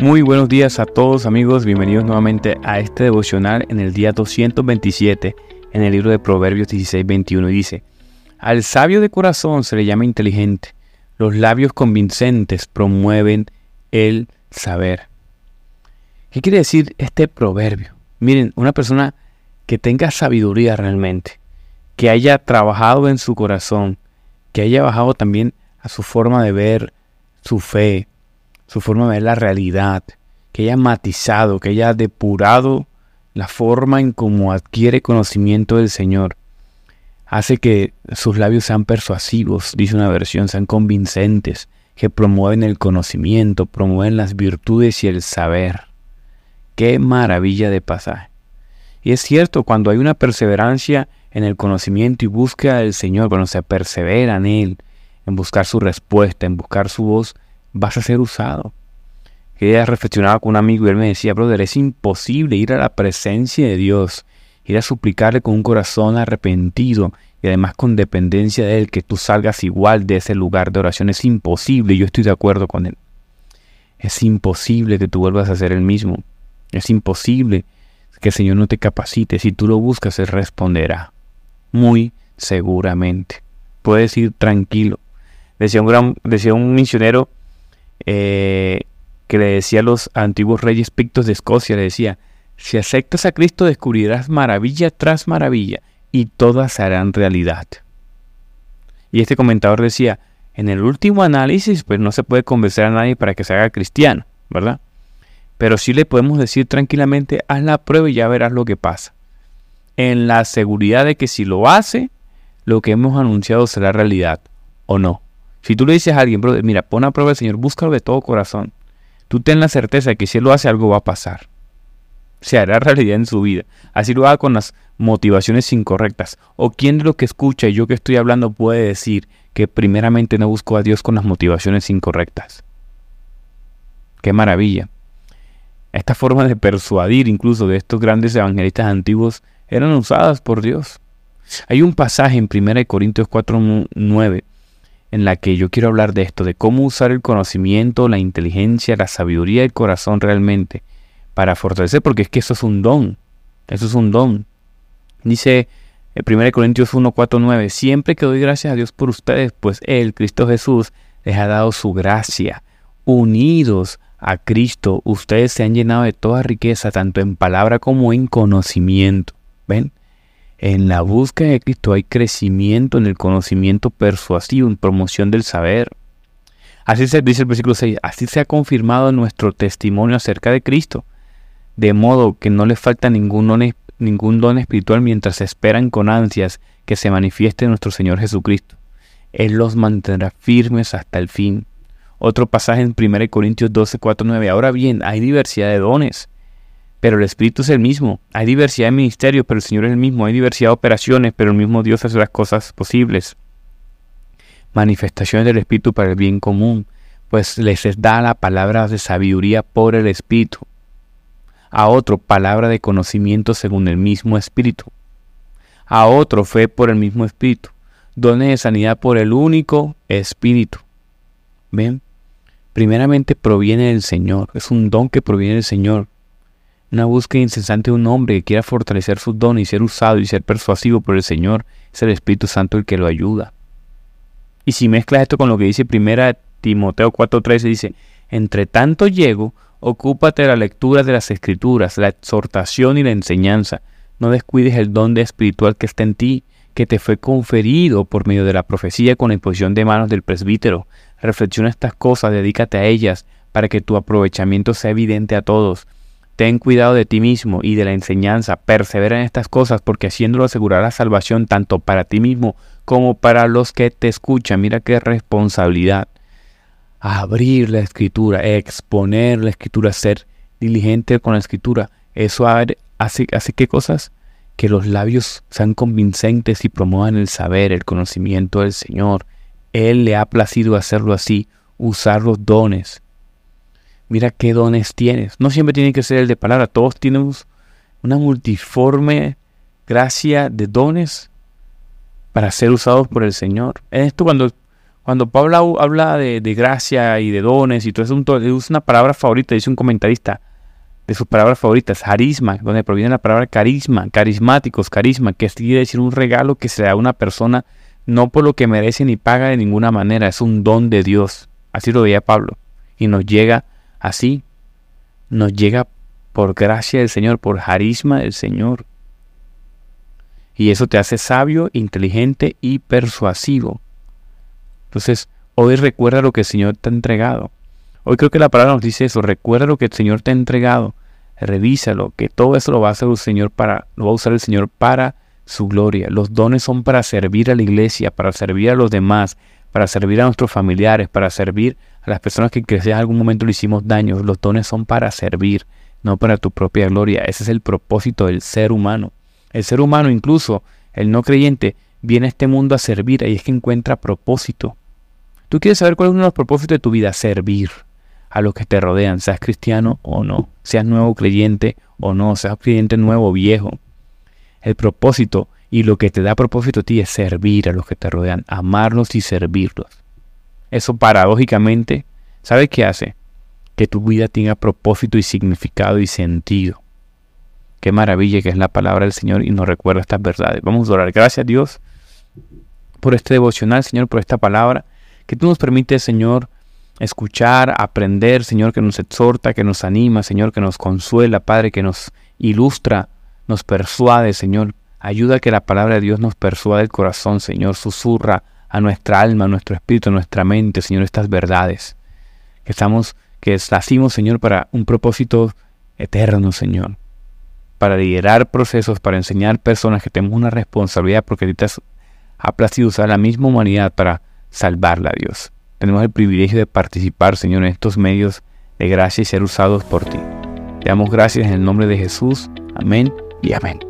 Muy buenos días a todos amigos, bienvenidos nuevamente a este devocional en el día 227 en el libro de Proverbios 16:21 y dice, al sabio de corazón se le llama inteligente, los labios convincentes promueven el saber. ¿Qué quiere decir este proverbio? Miren, una persona que tenga sabiduría realmente, que haya trabajado en su corazón, que haya bajado también a su forma de ver su fe, su forma de ver la realidad, que haya matizado, que haya depurado la forma en cómo adquiere conocimiento del Señor, hace que sus labios sean persuasivos, dice una versión, sean convincentes, que promueven el conocimiento, promueven las virtudes y el saber. Qué maravilla de pasaje. Y es cierto, cuando hay una perseverancia en el conocimiento y búsqueda del Señor, cuando se persevera en Él, en buscar su respuesta, en buscar su voz, vas a ser usado. Que ella reflexionaba con un amigo y él me decía, brother, es imposible ir a la presencia de Dios, ir a suplicarle con un corazón arrepentido y además con dependencia de Él, que tú salgas igual de ese lugar de oración. Es imposible, yo estoy de acuerdo con Él. Es imposible que tú vuelvas a ser el mismo. Es imposible que el Señor no te capacite. Si tú lo buscas, Él responderá. Muy seguramente. Puedes ir tranquilo. Decía un, gran, decía un misionero eh, que le decía a los antiguos reyes pictos de Escocia, le decía, si aceptas a Cristo descubrirás maravilla tras maravilla y todas harán realidad. Y este comentador decía, en el último análisis, pues no se puede convencer a nadie para que se haga cristiano, ¿verdad? Pero sí le podemos decir tranquilamente, haz la prueba y ya verás lo que pasa. En la seguridad de que si lo hace, lo que hemos anunciado será realidad o no. Si tú le dices a alguien, brother, mira, pon a prueba al Señor, búscalo de todo corazón. Tú ten la certeza de que si Él lo hace, algo va a pasar. Se hará realidad en su vida. Así lo haga con las motivaciones incorrectas. O quién de lo que escucha y yo que estoy hablando puede decir que primeramente no buscó a Dios con las motivaciones incorrectas. Qué maravilla. Esta forma de persuadir incluso de estos grandes evangelistas antiguos eran usadas por Dios. Hay un pasaje en 1 Corintios 4.9 en la que yo quiero hablar de esto, de cómo usar el conocimiento, la inteligencia, la sabiduría del corazón realmente para fortalecer, porque es que eso es un don, eso es un don. Dice 1 eh, Corintios 1, 4, 9, siempre que doy gracias a Dios por ustedes, pues Él, Cristo Jesús, les ha dado su gracia. Unidos a Cristo, ustedes se han llenado de toda riqueza, tanto en palabra como en conocimiento. ¿Ven? En la búsqueda de Cristo hay crecimiento en el conocimiento persuasivo, en promoción del saber. Así se dice el versículo 6, así se ha confirmado nuestro testimonio acerca de Cristo, de modo que no les falta ningún don, ningún don espiritual mientras esperan con ansias que se manifieste nuestro Señor Jesucristo. Él los mantendrá firmes hasta el fin. Otro pasaje en 1 Corintios 12, 4, 9. Ahora bien, hay diversidad de dones, pero el Espíritu es el mismo. Hay diversidad de ministerios, pero el Señor es el mismo. Hay diversidad de operaciones, pero el mismo Dios hace las cosas posibles. Manifestaciones del Espíritu para el bien común, pues les da la palabra de sabiduría por el Espíritu. A otro, palabra de conocimiento según el mismo Espíritu. A otro, fe por el mismo Espíritu. Dones de sanidad por el único Espíritu. ¿Ven? Primeramente proviene del Señor. Es un don que proviene del Señor una búsqueda incesante de un hombre que quiera fortalecer sus dones y ser usado y ser persuasivo por el Señor, es el Espíritu Santo el que lo ayuda. Y si mezclas esto con lo que dice 1 Timoteo 4:13, dice, entre tanto llego, ocúpate de la lectura de las escrituras, la exhortación y la enseñanza. No descuides el don de espiritual que está en ti, que te fue conferido por medio de la profecía con la imposición de manos del presbítero. Reflexiona estas cosas, dedícate a ellas, para que tu aprovechamiento sea evidente a todos. Ten cuidado de ti mismo y de la enseñanza, persevera en estas cosas, porque haciéndolo asegurará salvación tanto para ti mismo como para los que te escuchan. Mira qué responsabilidad. Abrir la escritura, exponer la escritura, ser diligente con la escritura. Eso hace, hace qué cosas? Que los labios sean convincentes y promuevan el saber, el conocimiento del Señor. Él le ha placido hacerlo así, usar los dones mira qué dones tienes. No siempre tiene que ser el de palabra, todos tenemos una multiforme gracia de dones para ser usados por el Señor. En esto cuando, Cuando Pablo habla de, gracia y de dones y todo eso, es una palabra favorita, dice un comentarista, de sus palabras favoritas, carisma, donde proviene la palabra carisma, carismáticos, carisma, que quiere decir un regalo que se da a una persona no por lo que merece ni paga de ninguna manera, es un don de Dios. Así lo veía Pablo. Y nos llega así, nos llega por gracia del Señor, por carisma del Señor. Y eso te hace sabio, inteligente y persuasivo. Entonces, hoy recuerda lo que el Señor te ha entregado. Hoy creo que la palabra nos dice eso, recuerda lo que el Señor te ha entregado, revísalo, que todo eso lo va a hacer el Señor para, lo va a usar el Señor para su gloria. Los dones son para servir a la iglesia, para servir a los demás, para servir a nuestros familiares, para servir a las personas que en algún momento le hicimos daño. Los dones son para servir, no para tu propia gloria. Ese es el propósito del ser humano. El ser humano, incluso el no creyente, viene a este mundo a servir y es que encuentra propósito. Tú quieres saber cuál es uno de los propósitos de tu vida, servir a los que te rodean, seas cristiano o no, seas nuevo creyente o no, seas creyente nuevo o viejo. El propósito y lo que te da propósito a ti es servir a los que te rodean, amarlos y servirlos. Eso paradójicamente, ¿sabes qué hace? Que tu vida tenga propósito y significado y sentido. Qué maravilla que es la palabra del Señor y nos recuerda estas verdades. Vamos a orar. Gracias a Dios por este devocional, Señor, por esta palabra. Que tú nos permites, Señor, escuchar, aprender, Señor, que nos exhorta, que nos anima, Señor, que nos consuela, Padre, que nos ilustra, nos persuade, Señor. Ayuda a que la palabra de Dios nos persuade el corazón, Señor. Susurra a nuestra alma, a nuestro espíritu, a nuestra mente, Señor, estas verdades. Que estamos, que nacimos, Señor, para un propósito eterno, Señor para liderar procesos, para enseñar personas que tenemos una responsabilidad porque ahorita ha placido usar la misma humanidad para salvarla a Dios. Tenemos el privilegio de participar, Señor, en estos medios de gracia y ser usados por ti. Te damos gracias en el nombre de Jesús. Amén y amén.